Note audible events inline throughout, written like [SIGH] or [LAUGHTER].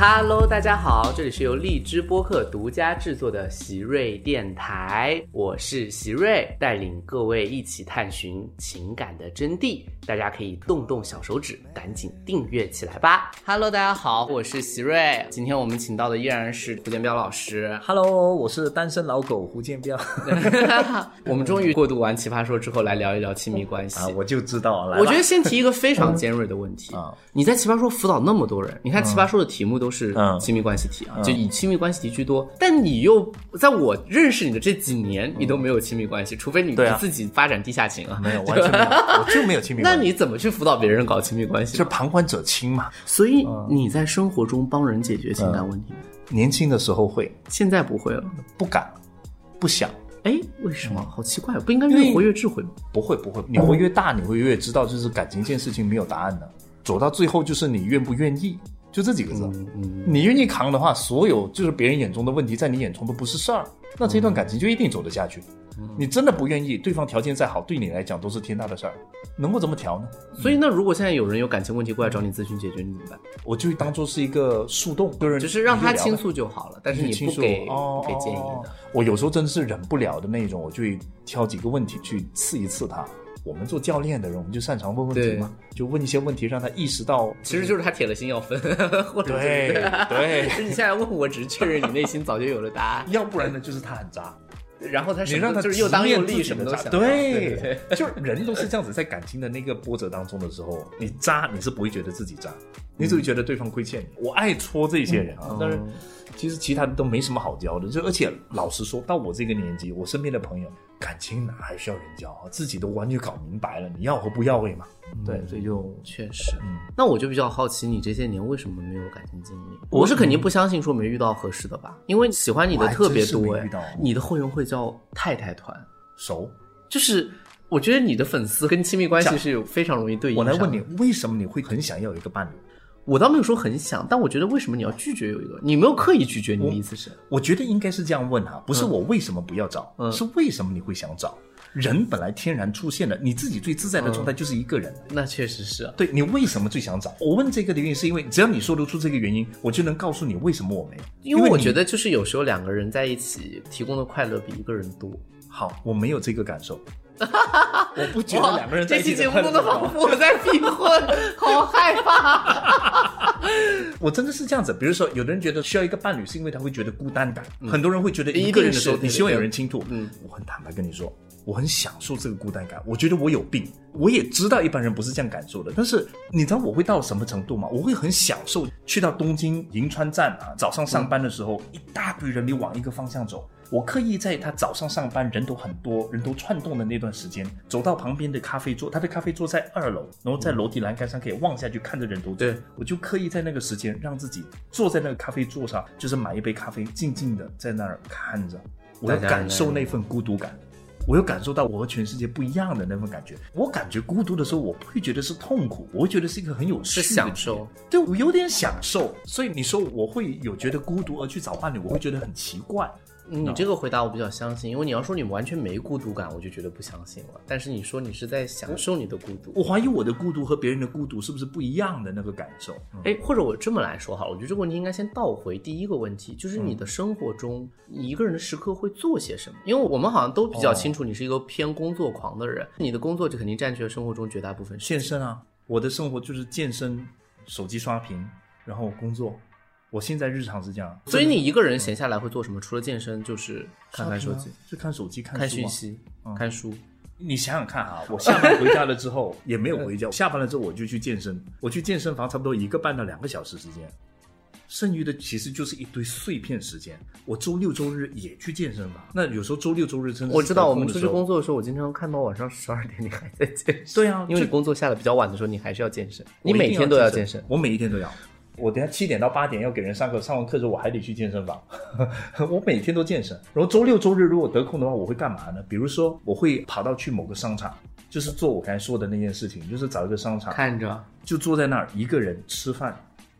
Hello，大家好，这里是由荔枝播客独家制作的席瑞电台，我是席瑞，带领各位一起探寻情感的真谛。大家可以动动小手指，赶紧订阅起来吧。Hello，大家好，我是席瑞，今天我们请到的依然是胡建彪老师。Hello，我是单身老狗胡建彪 [LAUGHS] 我们终于过渡完奇葩说之后，来聊一聊亲密关系。[LAUGHS] 啊，我就知道，了我觉得先提一个非常尖锐的问题 [LAUGHS] 啊你在奇葩说辅导那么多人，你看奇葩说的题目都是嗯。亲密关系题啊，就以亲密关系题居多，但你又在我认识你的这几年，你都没有亲密关系，除非你自己发展地下情啊，没有，完全没有，我就没有亲密那关系。你怎么去辅导别人搞亲密关系就呢？旁观者清嘛。所以你在生活中帮人解决情感问题吗？年轻的时候会。现在不会了。不敢，不想，哎，为什么？好奇怪，不应该越活越智慧吗？不会不会，你活越大，你会越知道，就是感情这件事情没有答案的，走到最后就是你愿不愿意，就这几个字。嗯你愿意扛的话，所有就是别人眼中的问题，在你眼中都不是事儿，那这段感情就一定走得下去。你真的不愿意，对方条件再好，对你来讲都是天大的事儿，能够怎么调呢？所以那如果现在有人有感情问题过来找你咨询解决，你怎么办？我就当做是一个树洞，就是就是让他倾诉。就好了，但是你不给哦不给建议哦的。我有时候真的是忍不了的那种，我就会挑几个问题去刺一刺他。我们做教练的人，我们就擅长问问题嘛，就问一些问题，让他意识到，其实就是他铁了心要分，[LAUGHS] 或者对对。[LAUGHS] 其实你现在问我，只是确认你内心早就有了答案，要不然呢就是他很渣，然后他什么你让他就是又当又立，什么都想对。对对，就人都是这样子，在感情的那个波折当中的时候，你渣你是不会觉得自己渣，你只会觉得对方亏欠你。我爱戳这些人啊，但是其实其他的都没什么好教的。就而且老实说，到我这个年纪，我身边的朋友感情哪还需要人教啊？自己都完全搞明白了，你要和不要而已嘛。对，所以就确实。嗯那我就比较好奇，你这些年为什么没有感情经历？我是肯定不相信说没遇到合适的吧，因为喜欢你的特别多哎我还真是没遇到。你的后援会叫太太团，熟。就是我觉得你的粉丝跟亲密关系是有非常容易对应的。我来问你，为什么你会很想要一个伴侣？我倒没有说很想，但我觉得为什么你要拒绝有一个？你没有刻意拒绝，你的意思是？我觉得应该是这样问哈，不是我为什么不要找，嗯是为什么你会想找？人本来天然出现的，你自己最自在的状态就是一个人。那确实是啊。对你为什么最想找？我问这个的原因是因为只要你说得出这个原因，我就能告诉你为什么我没有。因为我觉得就是有时候两个人在一起提供的快乐比一个人多。好，我没有这个感受。我不觉得两个人在这期节目一起的仿佛我在逼婚，好害怕。[LAUGHS] 我真的是这样子。比如说，有的人觉得需要一个伴侣，是因为他会觉得孤单感；很多人会觉得一个人的时候，你希望有人倾吐。嗯，我很坦白跟你说，我很享受这个孤单感。我觉得我有病，我也知道一般人不是这样感受的。但是你知道我会到什么程度吗？我会很享受去到东京银川站啊，早上上班的时候，一大堆人，你往一个方向走。我刻意在他早上上班人都很多，人都窜动的那段时间，走到旁边的咖啡桌，他的咖啡桌在二楼，然后在楼梯栏杆上可以望下去看着人头。对，我就刻意在那个时间让自己坐在那个咖啡座上，就是买一杯咖啡，静静的在那儿看着，我要感受那份孤独感。我又感受到我和全世界不一样的那份感觉。我感觉孤独的时候，我不会觉得是痛苦，我会觉得是一个很有趣是的享受。对，我有点享受。所以你说我会有觉得孤独而去找伴侣，我会觉得很奇怪。你这个回答我比较相信，因为你要说你完全没孤独感，我就觉得不相信了。但是你说你是在享受你的孤独，我怀疑我的孤独和别人的孤独是不是不一样的那个感受？哎，或者我这么来说哈，我觉得这个问题应该先倒回第一个问题，就是你的生活中，你一个人的时刻会做些什么？因为我们好像都比较清楚，你是一个偏工作狂的人，你的工作就肯定占据了生活中绝大部分。健身啊，我的生活就是健身、手机刷屏，然后工作。我现在日常是这样，所以你一个人闲下来会做什么？除了健身，就是看看手机、就看手机、看看讯息、看书。你想想看啊，[LAUGHS] 我下班回家了之后 [LAUGHS] 也没有回家，下班了之后我就去健身，我去健身房差不多一个半到两个小时时间，剩余的其实就是一堆碎片时间。我周六周日也去健身房，那有时候周六周日真的是我知道，我们出去工作的时候，我经常看到晚上十二点你还在健身。对啊，因为你工作下的比较晚的时候，你还是要健身。你每天都要健身。我每一天都要。我等下七点到八点要给人上课，上完课之后我还得去健身房，[LAUGHS] 我每天都健身。然后周六周日如果得空的话，我会干嘛呢？比如说我会跑到去某个商场，就是做我刚才说的那件事情，就是找一个商场，看着，就坐在那儿一个人吃饭，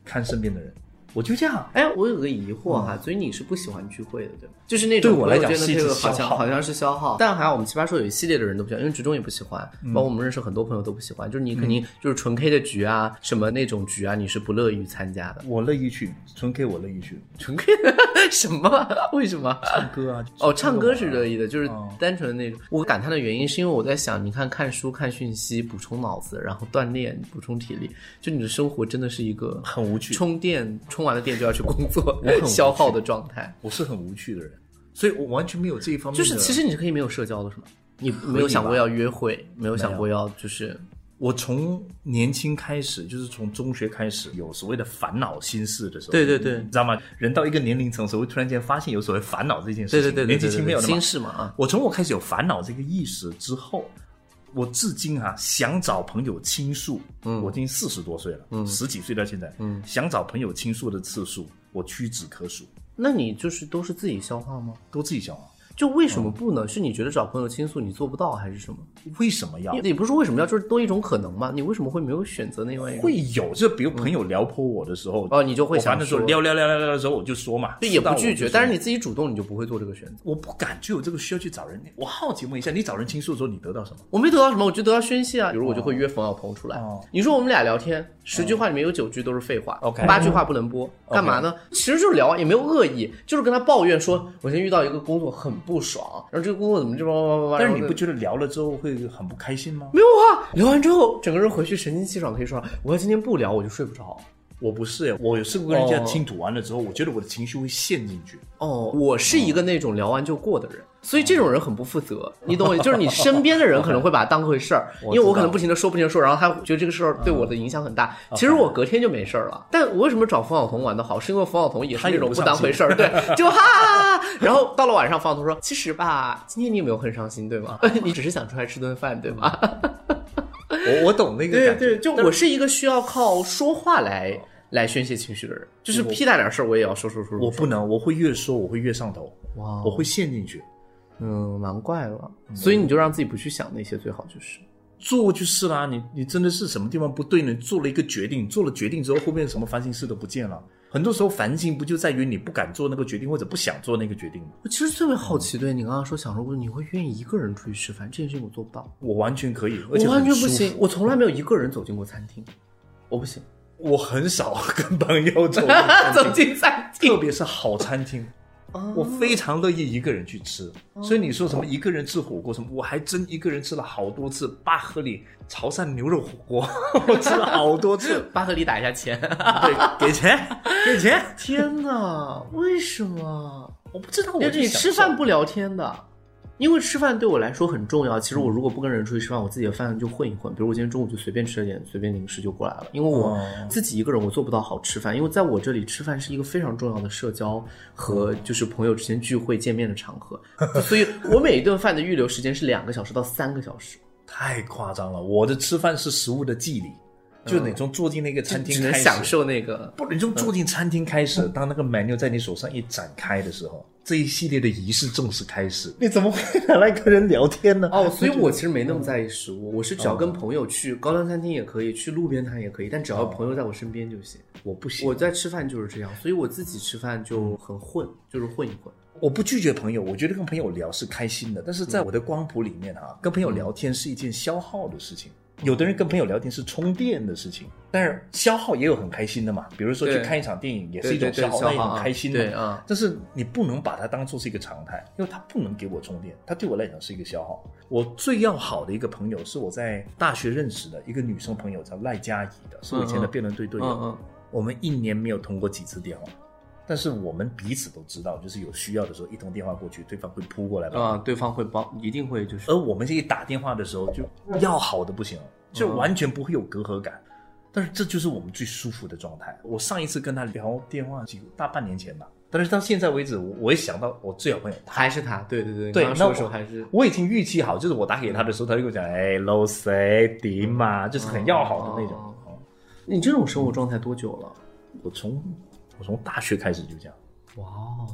看身边的人，我就这样。哎，我有个疑惑哈，所以你是不喜欢聚会的，对吗？就是那种对我来讲这个好像好像是消耗，但还好我们奇葩说有一系列的人都不喜欢，因为局中也不喜欢，嗯包括我们认识很多朋友都不喜欢。就是你肯定就是纯 K 的局啊，什么那种局啊，你是不乐于参加的。我乐意去，纯 K 我乐意去，纯 K [LAUGHS] 什么？为什么？唱歌啊。哦，唱歌是乐意的，就是哦单纯的那种。我感叹的原因是因为我在想，你看看书、看讯息，补充脑子，然后锻炼、补充体力，就你的生活真的是一个很无趣充电充完了电就要去工作 [LAUGHS] 消耗的状态。我是很无趣的人，所以我完全没有这一方面的。就是其实你是可以没有社交的，是吗？你没有想过要约会，没有想过要就是我从年轻开始，就是从中学开始有所谓的烦恼心事的时候，对对对你知道吗？人到一个年龄层的时候，会突然间发现有所谓烦恼这件事情。对对对对年纪轻没有心。事嘛啊。我从我开始有烦恼这个意识之后，我至今啊想找朋友倾诉，嗯，我已经四十多岁了，嗯，十几岁到现在，嗯，想找朋友倾诉的次数，我屈指可数，那你就是都是自己消化吗？都自己想啊。就为什么不呢？是你觉得找朋友倾诉你做不到，还是什么？为什么要？也不是说为什么要，就是多一种可能嘛。你为什么会没有选择那外一个？会有，就比如朋友撩拨我的时候，哦你就会想我反正说说撩撩撩撩撩的时候，我就说嘛，对，也不拒绝，但是你自己主动，你就不会做这个选择。我不敢就有这个需要去找人。我好奇问一下，你找人倾诉的时候，你得到什么？我没得到什么，我就得到宣泄啊。比如我就会约冯小鹏出来，哦你说我们俩聊天，十句话里面有九句都是废话 OK 八句话不能播，干嘛呢？其实就是聊啊，也没有恶意，就是跟他抱怨说，我现在遇到一个工作很不爽，然后这个工作怎么这么叭叭叭叭，但是你不觉得聊了之后会很不开心吗？没有啊？聊完之后，整个人回去神清气爽，可以说我要今天不聊我就睡不着。我不是，我有试过跟人家哦倾吐完了之后，我觉得我的情绪会陷进去。哦，我是一个那种聊完就过的人，所以这种人很不负责，你懂我？就是你身边的人可能会把它当回事儿，因为我可能不停的说不停的说，然后他觉得这个事儿对我的影响很大。其实我隔天就没事儿了。但我为什么找冯晓彤玩的好？是因为冯晓彤也是那种不 [LAUGHS] 当回事儿，对，就哈哈哈哈。然后到了晚上，冯晓彤说：“其实吧，今天你有没有很伤心，对吗？[LAUGHS] 你只是想出来吃顿饭，对吗？”我我懂那个感觉，对对，就我是一个需要靠说话来来宣泄情绪的人，就是屁大点事儿我也要说说说说。我不能，我会越说我会越上头，哇我会陷进去。嗯，难怪了。所以你就让自己不去想那些，最好就是。做就是啦，你你真的是什么地方不对呢？做了一个决定，做了决定之后，后面什么烦心事都不见了。很多时候烦心不就在于你不敢做那个决定，或者不想做那个决定吗？我其实特别好奇，对你刚刚说想说过，你会愿意一个人出去吃饭，这件事情我做不到，我完全可以，而且我完全不行，。我从来没有一个人走进过餐厅，我不行，我很少跟朋友走进 [LAUGHS] 走进餐厅。特别是好餐厅，我非常乐意一个人去吃。所以你说什么一个人吃火锅什么，我还真一个人吃了好多次。巴赫里潮汕牛肉火锅，我吃了好多次。巴赫里打一下钱。[LAUGHS] 对，给钱，给钱。天哪，为什么？我不知道，我就是你吃饭不聊天的，因为吃饭对我来说很重要。其实我如果不跟人出去吃饭，我自己的饭就混一混。比如我今天中午就随便吃了点随便零食就过来了，因为我哦自己一个人我做不到好吃饭，因为在我这里吃饭是一个非常重要的社交和就是朋友之间聚会见面的场合，所以我每一顿饭的预留时间是两个小时到三个小时。[LAUGHS] 太夸张了。我的吃饭是食物的祭礼，就你从坐进那个餐厅开始，享受那个。不，你从坐进餐厅开始，当那个 menu 在你手上一展开的时候，这一系列的仪式正式开始。你怎么会拿来跟人聊天呢？哦，所以我其实没那么在意食物，我是只要跟朋友去高端餐厅也可以，去路边摊也可以，但只要朋友在我身边就行。我不行，我在吃饭就是这样，所以我自己吃饭就很混，就是混一混。我不拒绝朋友，我觉得跟朋友聊是开心的，但是在我的光谱里面哈、跟朋友聊天是一件消耗的事情。有的人跟朋友聊天是充电的事情，但是消耗也有很开心的嘛，比如说去看一场电影也是一种消耗，那也对很开心的。对啊但是你不能把它当做是一个常态，因为它不能给我充电，它对我来讲是一个消耗。我最要好的一个朋友是我在大学认识的一个女生朋友，叫赖佳怡的，是我以前的辩论队队友。嗯嗯我们一年没有通过几次电话，但是我们彼此都知道，就是有需要的时候一通电话过去，对方会扑过来帮。啊，对方会帮，一定会就是而我们这一打电话的时候，就要好的不行，就完全不会有隔阂感。但是这就是我们最舒服的状态。我上一次跟他聊电话，几乎大半年前吧。但是到现在为止，我我也想到我最好朋友。还是他，对对对，对，刚刚说的时候还是我已经预期好，就是我打给他的时候，他就跟我讲，哎，low say 迪嘛，就是很要好的那种。哦你这种生活状态多久了？我从我从大学开始就这样。哇哦，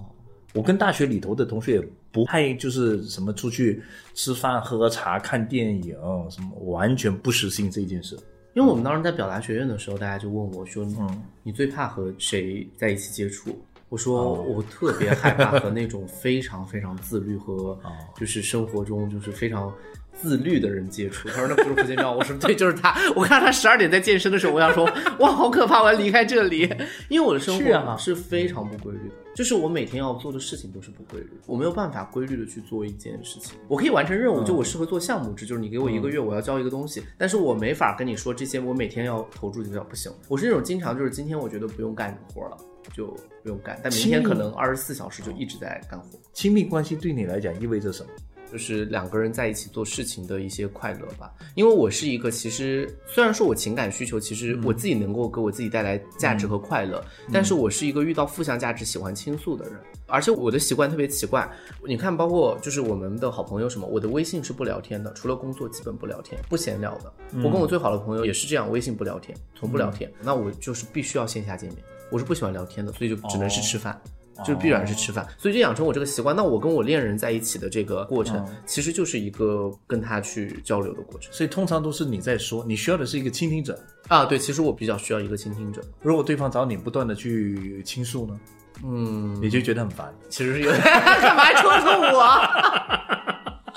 我跟大学里头的同学也不太就是什么出去吃饭、喝茶、看电影什么，完全不实行这件事。因为我们当时在表达学院的时候，大家就问我说：“嗯你最怕和谁在一起接触？”我说：“哦我特别害怕和那种非常非常自律和哦就是生活中就是非常自律的人接触。”他说：“那不是胡建章？”我说：“对，就是他。”我看到他十二点在健身的时候，我想说：“哇，好可怕！我要离开这里，因为我的生活是非常不规律的。”就是我每天要做的事情都是不规律，我没有办法规律的去做一件事情。我可以完成任务，就我适合做项目制，就是你给我一个月我要交一个东西，但是我没法跟你说这些我每天要投注几个小时，不行。我是那种经常就是今天我觉得不用干活了，就不用干，但明天可能二十四小时就一直在干活。亲密关系对你来讲意味着什么？就是两个人在一起做事情的一些快乐吧。因为我是一个，其实虽然说我情感需求，其实我自己能够给我自己带来价值和快乐，但是我是一个遇到负向价值喜欢倾诉的人，而且我的习惯特别奇怪。你看，包括就是我们的好朋友什么，我的微信是不聊天的，除了工作基本不聊天，不闲聊的。我跟我最好的朋友也是这样，微信不聊天，从不聊天。那我就是必须要线下见面，我是不喜欢聊天的，所以就只能是吃饭。就是必然是吃饭，所以就养成我这个习惯。那我跟我恋人在一起的这个过程，其实就是一个跟他去交流的过程所以通常都是你在说，你需要的是一个倾听者。啊。对，其实我比较需要一个倾听者。如果对方找你不断的去倾诉呢，嗯，你就觉得很烦。其实是有 [LAUGHS] 干嘛戳中我？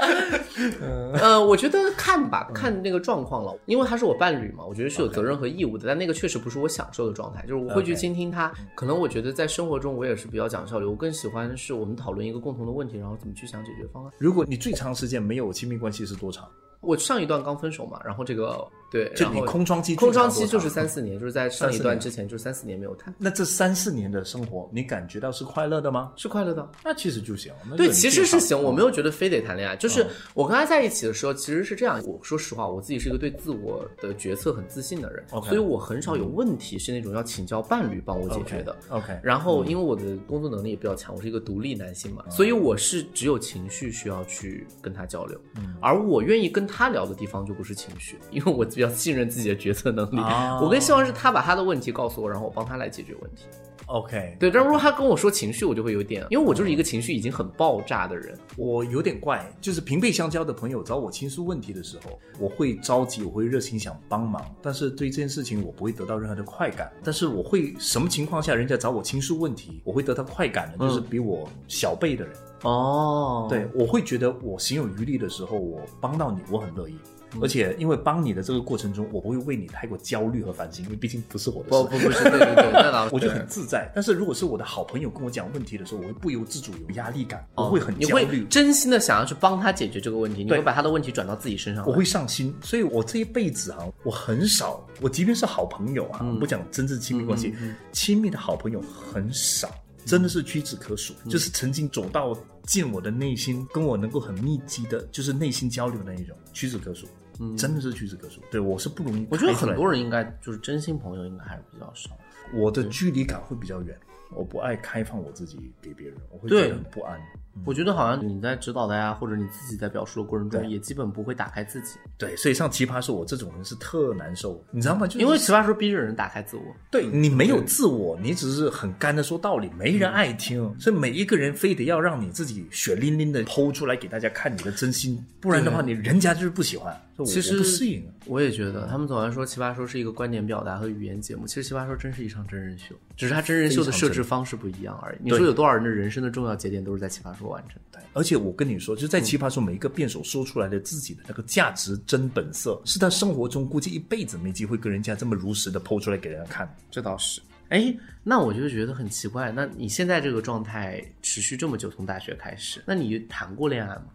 [LAUGHS] 呃，我觉得看吧，看那个状况了，因为他是我伴侣嘛，我觉得是有责任和义务的。但那个确实不是我享受的状态，就是我会去倾听他。可能我觉得在生活中我也是比较讲效率，我更喜欢是我们讨论一个共同的问题，然后怎么去想解决方案。如果你最长时间没有亲密关系是多长？我上一段刚分手嘛，然后这个对，就你空窗期空窗期就是三四年，就是在上一段之前就是三四年没有谈，那这三四年的生活，你感觉到是快乐的吗？是快乐的。那其实就行。就对，其实是行，我没有觉得非得谈恋爱。就是嗯我跟他在一起的时候，其实是这样。我说实话，我自己是一个对自我的决策很自信的人所以我很少有问题是那种要请教伴侣帮我解决的。OK，然后，因为我的工作能力也比较强，我是一个独立男性嘛，所以我是只有情绪需要去跟他交流，而我愿意跟他聊的地方就不是情绪，因为我比较信任自己的决策能力。啊 [LAUGHS] 我更希望是他把他的问题告诉我，然后我帮他来解决问题。OK，对，但如果他跟我说情绪，我就会有点，因为我就是一个情绪已经很爆炸的人。我有点怪，就是平辈相交的朋友找我倾诉问题的时候，我会着急，我会热心想帮忙，但是对这件事情我不会得到任何的快感。但是我会什么情况下人家找我倾诉问题，我会得到快感呢，就是比我小辈的人，哦，对我会觉得我行有余力的时候，我帮到你，我很乐意。而且因为帮你的这个过程中，我不会为你太过焦虑和烦心，因为毕竟不是我的事。不不不是，对对对，[LAUGHS] 我就很自在，但是如果是我的好朋友跟我讲问题的时候，我会不由自主有压力感，我会很哦你会焦虑，真心的想要去帮他解决这个问题，你会把他的问题转到自己身上。我会上心，所以我这一辈子啊、我很少，我即便是好朋友啊，嗯。不讲真正亲密关系，亲密的好朋友很少，真的是屈指可数，嗯就是曾经走到进我的内心，跟我能够很密集的，就是内心交流的那一种，屈指可数，真的是屈指可数。对我是不容易，嗯我觉得很多人应该就是真心朋友，应该还是比较少。我的距离感会比较远，我不爱开放我自己给别人，我会觉得很不安。我觉得好像你在指导大家，或者你自己在表述的过程中，也基本不会打开自己，对，所以像奇葩说，我这种人是特难受，你知道吗？就是因为奇葩说逼着人打开自我。对你没有自我，你只是很干的说道理，没人爱听，所以每一个人非得要让你自己血淋淋的剖出来给大家看你的真心，不然的话，你人家就是不喜欢。其实我不适应。我也觉得，他们总爱说奇葩说是一个观点表达和语言节目，其实奇葩说真是一场真人秀，只是它真人秀的设置方式不一样而已。你说有多少人的人生的重要节点都是在奇葩说完成的？对，而且我跟你说，就在奇葩说，每一个辩手说出来的自己的那个价值真本色，是他生活中估计一辈子没机会跟人家这么如实的剖出来给人家看。这倒是。哎，那我就觉得很奇怪。那你现在这个状态持续这么久，从大学开始，那你谈过恋爱吗？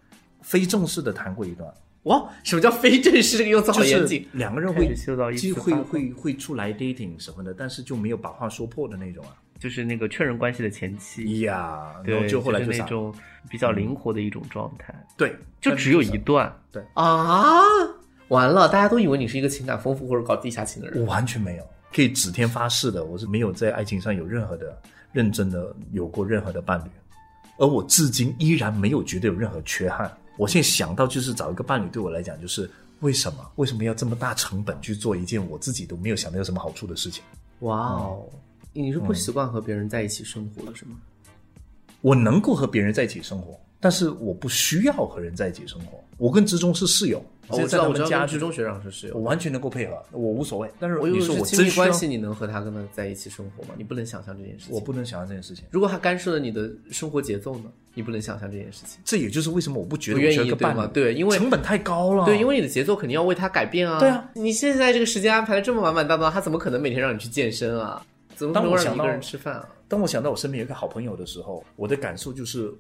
非正式的谈过一段，哇，什么叫非正式？这个用词好就是严谨。两个人会就会发光会会出来 dating 什么的，但是就没有把话说破的那种啊。就是那个确认关系的前期，呀，然对，后就后来是就啥那种比较灵活的一种状态，对，就只有一段。对啊，完了，大家都以为你是一个情感丰富或者搞地下情的人。我完全没有，可以指天发誓的，我是没有在爱情上有任何的认真的有过任何的伴侣，而我至今依然没有觉得有任何缺憾。我现在想到就是找一个伴侣，对我来讲就是为什么为什么要这么大成本去做一件我自己都没有想到有什么好处的事情？哇哦，你是不习惯和别人在一起生活了是吗？我能够和别人在一起生活，但是我不需要和人在一起生活。我跟之中是室友，哦我知道，我知道，们家就跟职中学长是室友我。完全能够配合，我无所谓。但是我以为你说是我真关系，，你能和他跟他在一起生活吗？你不能想象这件事情。我不能想象这件事情。如果他干涉了你的生活节奏呢？你不能想象这件事情。这也就是为什么我不觉得不愿意对吗？一个伴侣，对，因为成本太高了。对，因为你的节奏肯定要为他改变啊。对啊，你现在这个时间安排的这么满满当当，他怎么可能每天让你去健身啊？怎么能让你一个人吃饭啊？当我想到我身边有一个好朋友的时候，我的感受就是，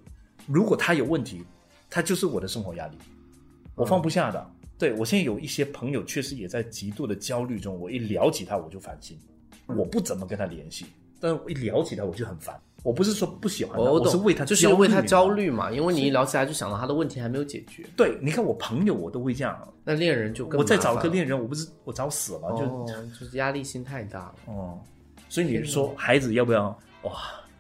如果他有问题，他就是我的生活压力，我放不下的。对我现在有一些朋友确实也在极度的焦虑中，我一聊起他我就烦心，我不怎么跟他联系，但是我一聊起他我就很烦。我不是说不喜欢他，我是为他就是为他焦焦虑。嘛，因为你一聊起来就想到他的问题还没有解决，对，你看我朋友我都会这样，那恋人就更我再找一个恋人，我不是我找死了就哦，就是压力心太大了。哦，所以你说孩子要不要？哇，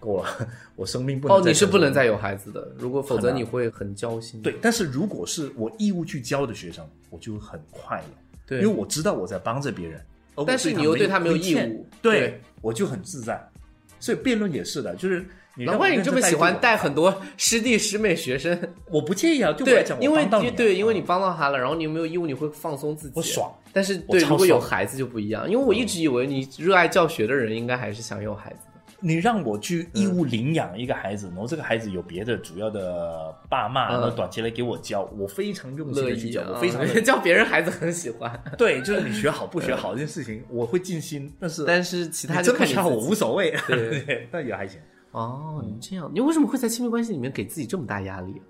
够了，[LAUGHS] 我生命不能哦，你是不能再有孩子的，如果否则你会很焦心。对，但是如果是我义务去教的学生，我就很快乐，对，因为我知道我在帮着别人，但是你又对他没有义务对对我就很自在。所以辩论也是的，就是你难怪你这么喜欢带很多师弟师妹学生。我不介意啊，对 [LAUGHS] 我来讲，，对因为对，因为你嗯帮到他了，然后你有没有义务，你会放松自己，我爽。但是对，如果有孩子就不一样，因为我一直以为你热爱教学的人应该还是想有孩子的。你让我去义务领养一个孩子，然后这个孩子有别的主要的爸妈，嗯然后短期来给我教，我非常用心的去教，我非常 [LAUGHS] 教别人孩子很喜欢，对，就是你 [LAUGHS] 学好不学好这件事情，我会尽心，但是但是其他你就看你自己无所谓，对 [LAUGHS] 对，那也还行。哦，你这样，你为什么会在亲密关系里面给自己这么大压力啊？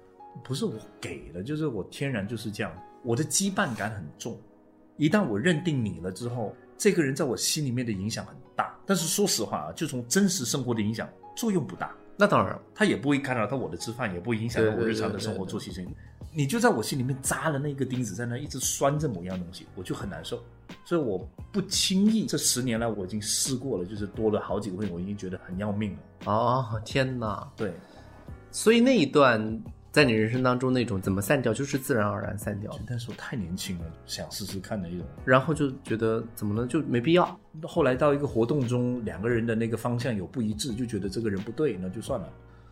不是我给的，就是我天然就是这样，我的羁绊感很重。一旦我认定你了之后，这个人在我心里面的影响很大。但是说实话啊，就从真实生活的影响作用不大，那当然，他也不会干扰到我的吃饭，也不会影响到我日常的生活作息生活。你就在我心里面扎了那个钉子，在那一直拴着某样东西，我就很难受。所以我不轻易，这十年来我已经试过了，就是多了好几个会，我已经觉得很要命了。哦，天哪！对，所以那一段在你人生当中那种怎么散掉，就是自然而然散掉的，但是我太年轻了，想试试看的一种。然后就觉得怎么了，就没必要。后来到一个活动中，两个人的那个方向有不一致，就觉得这个人不对，那就算了。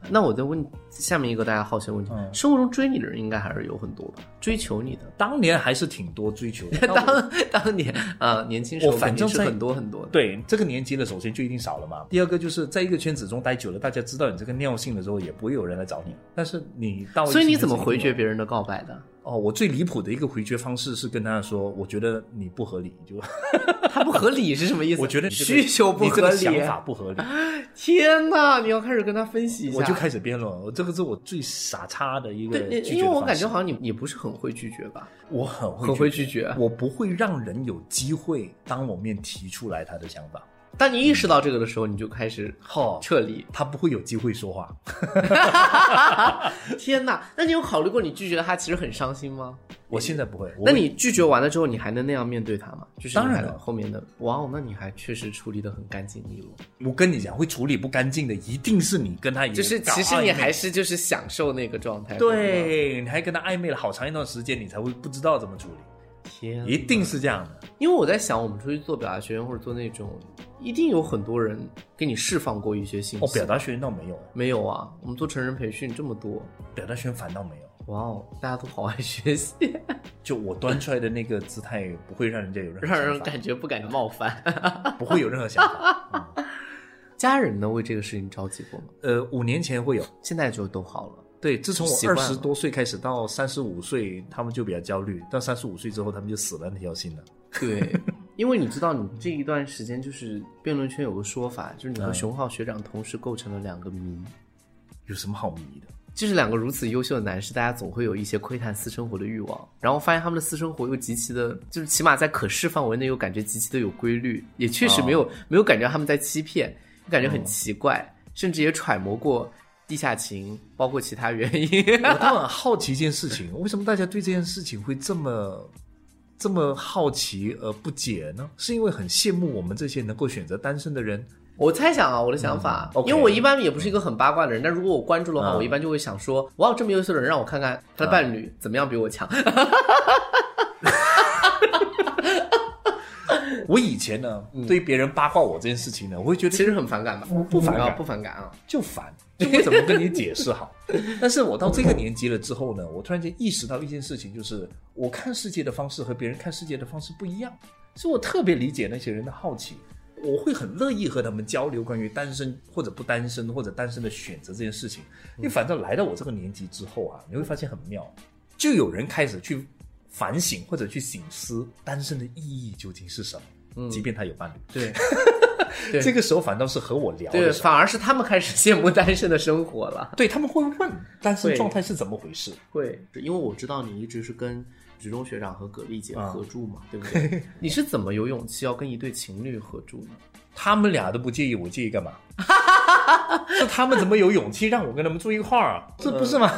那我再问下面一个大家好奇的问题：嗯生活中追你的人应该还是有很多吧？追求你的，当年还是挺多追求的，但我当当年啊、年轻时候我反正在肯定是很多很多的。对这个年纪的，首先就一定少了嘛。第二个就是在一个圈子中待久了，大家知道你这个尿性的时候，也不会有人来找你。但是你到一所以你怎么回绝别人的告白的？哦，我最离谱的一个回绝方式是跟他说，我觉得你不合理，就 [LAUGHS] 他不合理是什么意思？我觉得这个需求不你这合理。个想法不合理，[LAUGHS] 天哪！你要开始跟他分析一下。我就开始辩论。我这个是我最傻叉的一个因为我感觉好像你你不是很会拒绝吧？我很会很会拒绝。我不会让人有机会当我面提出来他的想法。当你意识到这个的时候，你就开始好、撤离。他不会有机会说话。[LAUGHS] 天哪！那你有考虑过你拒绝他其实很伤心吗？我现在不会。那你拒绝完了之后，你还能那样面对他吗？就是当然了后面的，哇哦，那你还确实处理的很干净利落。我跟你讲，会处理不干净的，一定是你跟他也就是其实你还是就是享受那个状态。对，你还跟他暧昧了好长一段时间，你才会不知道怎么处理。天，一定是这样的。因为我在想，我们出去做表达学院或者做那种，一定有很多人给你释放过一些信息。哦，表达学院倒没有，没有啊？我们做成人培训这么多，表达学院反倒没有。哇哦，大家都好爱学习，[LAUGHS] 就我端出来的那个姿态，不会让人家有任何让人感觉不敢冒犯。[LAUGHS] 不会有任何想法。[LAUGHS] 嗯家人呢，为这个事情着急过吗？呃，五年前会有，现在就都好了。对，自从我二十多岁开始到三十五岁，他们就比较焦虑；到三十五岁之后，他们就死了那条心了。对，因为你知道，你这一段时间就是辩论圈有个说法，就是你和嗯熊浩学长同时构成了两个谜。有什么好迷的？就是两个如此优秀的男士，大家总会有一些窥探私生活的欲望，然后发现他们的私生活又极其的，就是起码在可视范围内又感觉极其的有规律，也确实没有、没有感觉他们在欺骗，感觉很奇怪，甚至也揣摩过地下情，包括其他原因。我倒很好奇一件事情，为什么大家对这件事情会这么这么好奇而不解呢？是因为很羡慕我们这些能够选择单身的人？我猜想啊，我的想法，因为我一般也不是一个很八卦的人，但如果我关注的话，嗯我一般就会想说，哇，这么优秀的人，让我看看他的伴侣怎么样比我强。[LAUGHS] 我以前呢，对于别人八卦我这件事情呢，我会觉得其实很反感吧？不反感啊不反感啊。就烦。我怎么跟你解释好？[LAUGHS] 但是我到这个年纪了之后呢，我突然间意识到一件事情，就是我看世界的方式和别人看世界的方式不一样，所以我特别理解那些人的好奇。我会很乐意和他们交流关于单身或者不单身或者单身的选择这件事情，因为反正来到我这个年纪之后啊，你会发现很妙，就有人开始去反省或者去醒思单身的意义究竟是什么。嗯，即便他有伴侣，对，对，[LAUGHS] 这个时候反倒是和我聊的对，反而是他们开始羡慕单身的生活了。对他们会问单身状态是怎么回事。会，因为我知道你一直是跟菊中学长和葛丽姐合住嘛，[LAUGHS] 对不对？你是怎么有勇气要跟一对情侣合住呢？他们俩都不介意，我介意干嘛？[LAUGHS] 是他们怎么有勇气让我跟他们住一块儿啊？[LAUGHS] 这不是吗？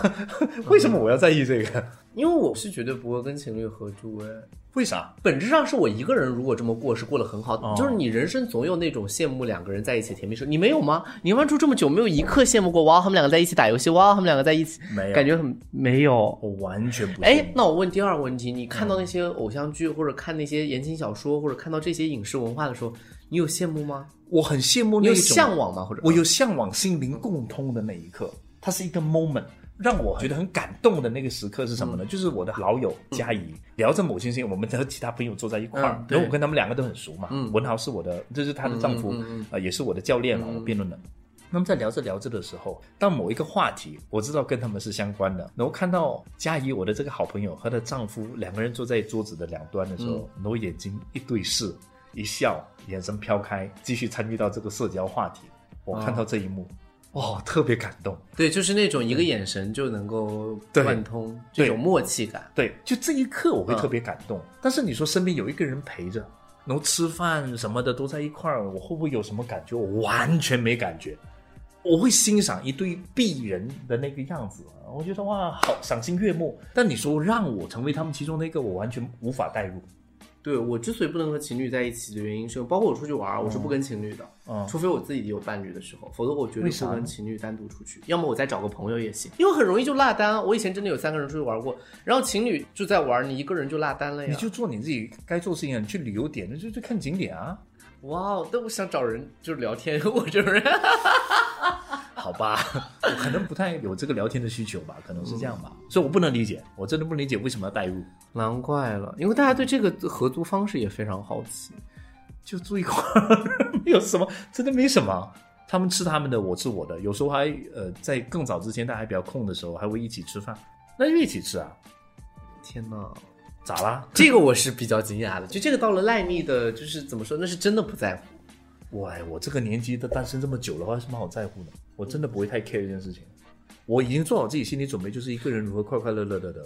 为什么我要在意这个？因为我是绝对不会跟情侣合住哎。为啥？本质上是我一个人，如果这么过是过得很好，哦就是你人生总有那种羡慕两个人在一起的甜蜜时候，你没有吗？你跟他住这么久，没有一刻羡慕过哇，他们两个在一起打游戏，哇，他们两个在一起，没有感觉很没有。我完全不是。哎，那我问第二个问题，你看到那些偶像剧或者看那些言情小说或者看到这些影视文化的时候，你有羡慕吗？我很羡慕你有那种向往吗？或者我有向往心灵共通的那一刻，它是一个 moment。让我觉得很感动的那个时刻是什嗯么呢？就是我的老友佳怡聊着某件事情，我们和其他朋友坐在一块儿嗯，然后我跟他们两个都很熟嘛。嗯文豪是我的，这是她的丈夫，啊也是我的教练嘛，我辩论的。那么在聊着聊着的时候，当某一个话题我知道跟他们是相关的，然后看到佳怡我的这个好朋友和她丈夫两个人坐在桌子的两端的时候，然后眼睛一对视，一笑，眼神飘开，继续参与到这个社交话题。我看到这一幕，哦，特别感动。对，就是那种一个眼神就能够贯通对这种默契感。对，就这一刻我会嗯特别感动。但是你说身边有一个人陪着，然后吃饭什么的都在一块儿，我会不会有什么感觉？我完全没感觉。我会欣赏一对璧人的那个样子，我觉得哇，好赏心悦目。但你说让我成为他们其中的一个，我完全无法代入。对我之所以不能和情侣在一起的原因是，包括我出去玩，我是不跟情侣的，嗯除非我自己有伴侣的时候，否则我绝对不跟情侣单独出去。要么我再找个朋友也行，因为很容易就落单。我以前真的有三个人出去玩过，然后情侣就在玩，你一个人就落单了呀。你就做你自己该做的事情啊，你去旅游点那，就去看景点啊。哇哦，但我想找人就是聊天，[LAUGHS] 我这种人。好吧，[LAUGHS] 我可能不太有这个聊天的需求吧，可能是这样吧，所以我不能理解，我真的不理解为什么要代入，难怪了，因为大家对这个合租方式也非常好奇。就住一块儿，没 [LAUGHS] 有什么，真的没什么。他们吃他们的，我吃我的，有时候还呃，在更早之前大家还比较空的时候，还会一起吃饭，那就一起吃啊，天哪，咋啦？这个我是比较惊讶的。就这个到了赖密的，就是怎么说，那是真的不在乎。我哎我这个年纪的单身这么久了，我有什么好在乎的？我真的不会太 care 这件事情。我已经做好自己心理准备，就是一个人如何快快乐乐的的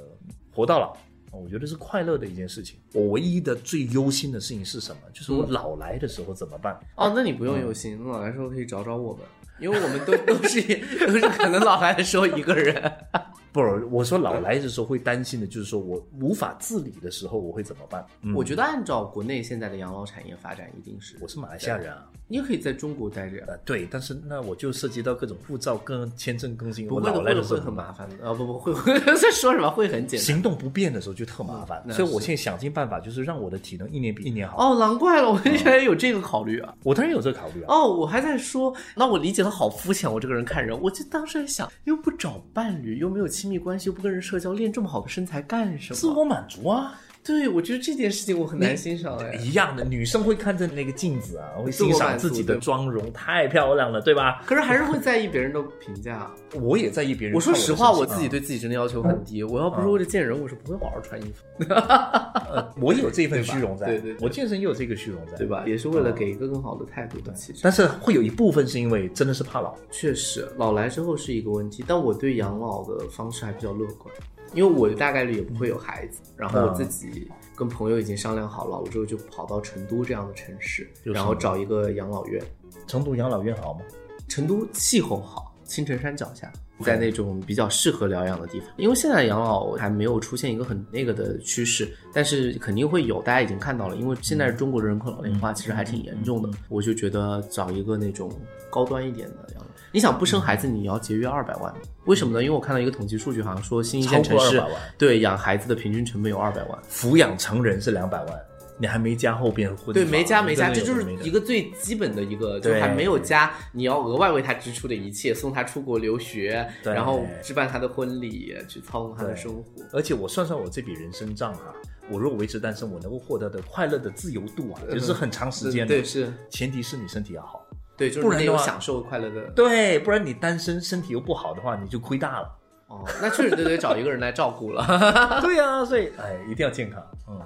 活到老。哦我觉得是快乐的一件事情。我唯一的最忧心的事情是什么？就是我老来的时候怎么办？哦，那你不用忧心，那老来的时候可以找找我们，因为我们都 [LAUGHS] 都是都是可能老来的时候一个人。[LAUGHS] 不，我说老来的时候会担心的，就是说我无法自理的时候我会怎么办？嗯我觉得按照国内现在的养老产业发展，一定是我是马来西亚人啊。你也可以在中国待着呀。呃，对，但是那我就涉及到各种护照跟签证更新，不会的，我老来会的会很麻烦的。啊，不不会，会 [LAUGHS] 在说什么会很简单。行动不便的时候就特麻烦，嗯所以我现在想尽办法，就是让我的体能一年比一年好。哦，难怪了，我原来有这个考虑啊。我当然有这个考虑啊。哦，我还在说，那我理解的好肤浅，我这个人看人，我就当时在想，又不找伴侣，又没有亲密关系，又不跟人社交，练这么好的身材干什么？自我满足啊，对，我觉得这件事情我很难欣赏哎。一样的，女生会看着那个镜子啊，会欣赏自己的妆容，太漂亮了，对吧？可是还是会在意别人的评价。[LAUGHS] 我也在意别人。我说实话，我自己对，自己真的要求很低。我要不是为了见人，我是不会好好穿衣服，[LAUGHS] 呃，我也有这份虚荣在，对对对我健身也有这个虚荣在，对？吧？也是为了给一个更好的态度的。其实但是会有一部分是因为真的是怕老，确实，老来之后是一个问题，但我对养老的方式还比较乐观，因为我大概率也不会有孩子，然后我自己跟朋友已经商量好了，我之后就跑到成都这样的城市，然后找一个养老院。成都养老院好吗？成都气候好，青城山脚下，在那种比较适合疗养的地方。因为现在养老还没有出现一个很那个的趋势，但是肯定会有，大家已经看到了。因为现在中国的人口老龄化其实还挺严重的，我就觉得找一个那种高端一点的养老。你想不生孩子，你要节约二百万，为什么呢？因为我看到一个统计数据，好像说新一线城市200万对养孩子的平均成本有二百万。抚养成人是两百万，你还没加后边婚对，没加没加，这就是一个最基本的一个，就对还没有加你要额外为他支出的一切，送他出国留学，然后置办他的婚礼，去操控他的生活。而且我算算我这笔人生账哈、我如果维持单身，我能够获得的快乐的自由度啊，就是很长时间的。对，是，前提是你身体要好。对，就是你有享受快乐的。对，不然你单身身体又不好的话，你就亏大了。哦，那确实就得找一个人来照顾了。[LAUGHS] 对呀、所以哎，一定要健康。嗯，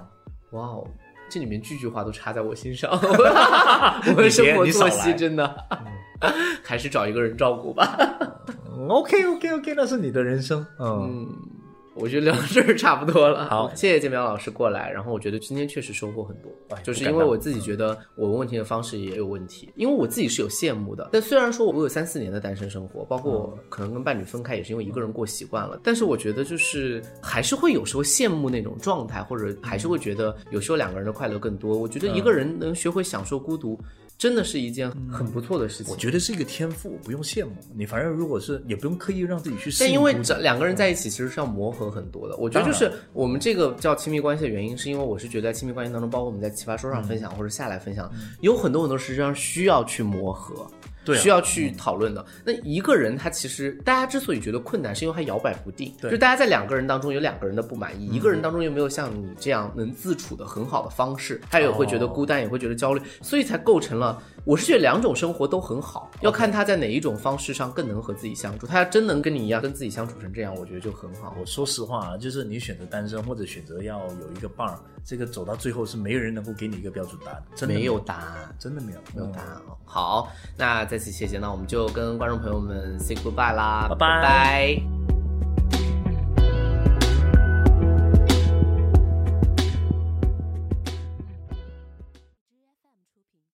哇哦，这里面句句话都插在我心上，[LAUGHS] 我的生活作息真的，还是找一个人照顾吧。OK OK OK，那是你的人生。嗯，嗯，我觉得聊到这儿差不多了。好谢谢建苗老师过来。然后我觉得今天确实收获很多哎，就是因为我自己觉得我问问题的方式也有问题，因为我自己是有羡慕的。但虽然说我有三四年的单身生活，包括可能跟伴侣分开，也是因为一个人过习惯了。但是我觉得就是还是会有时候羡慕那种状态，或者还是会觉得有时候两个人的快乐更多。我觉得一个人能学会享受孤独。真的是一件很不错的事情我。觉得是一个天赋，不用羡慕你。反正如果是也不用刻意让自己去适应但因为这两个人在一起其实是要磨合很多的，我觉得就是我们这个叫亲密关系的原因，是因为我是觉得在亲密关系当中，包括我们在奇葩说上分享或者下来分享，有很多很多实际上需要去磨合。对啊需要去讨论的。那一个人他其实大家之所以觉得困难，是因为他摇摆不定，对就大家在两个人当中有两个人的不满意，一个人当中又没有像你这样能自处的很好的方式，他也会觉得孤单，也会觉得焦虑，所以才构成了。我是觉得两种生活都很好，要看他在哪一种方式上更能和自己相处。他要真能跟你一样跟自己相处成这样，我觉得就很好。我说实话啊，就是你选择单身或者选择要有一个伴儿，这个走到最后是没有人能够给你一个标准答案，真的没有答案。真的没有，没有答案哦。好，那再次谢谢，那我们就跟观众朋友们 say goodbye 啦，拜拜拜拜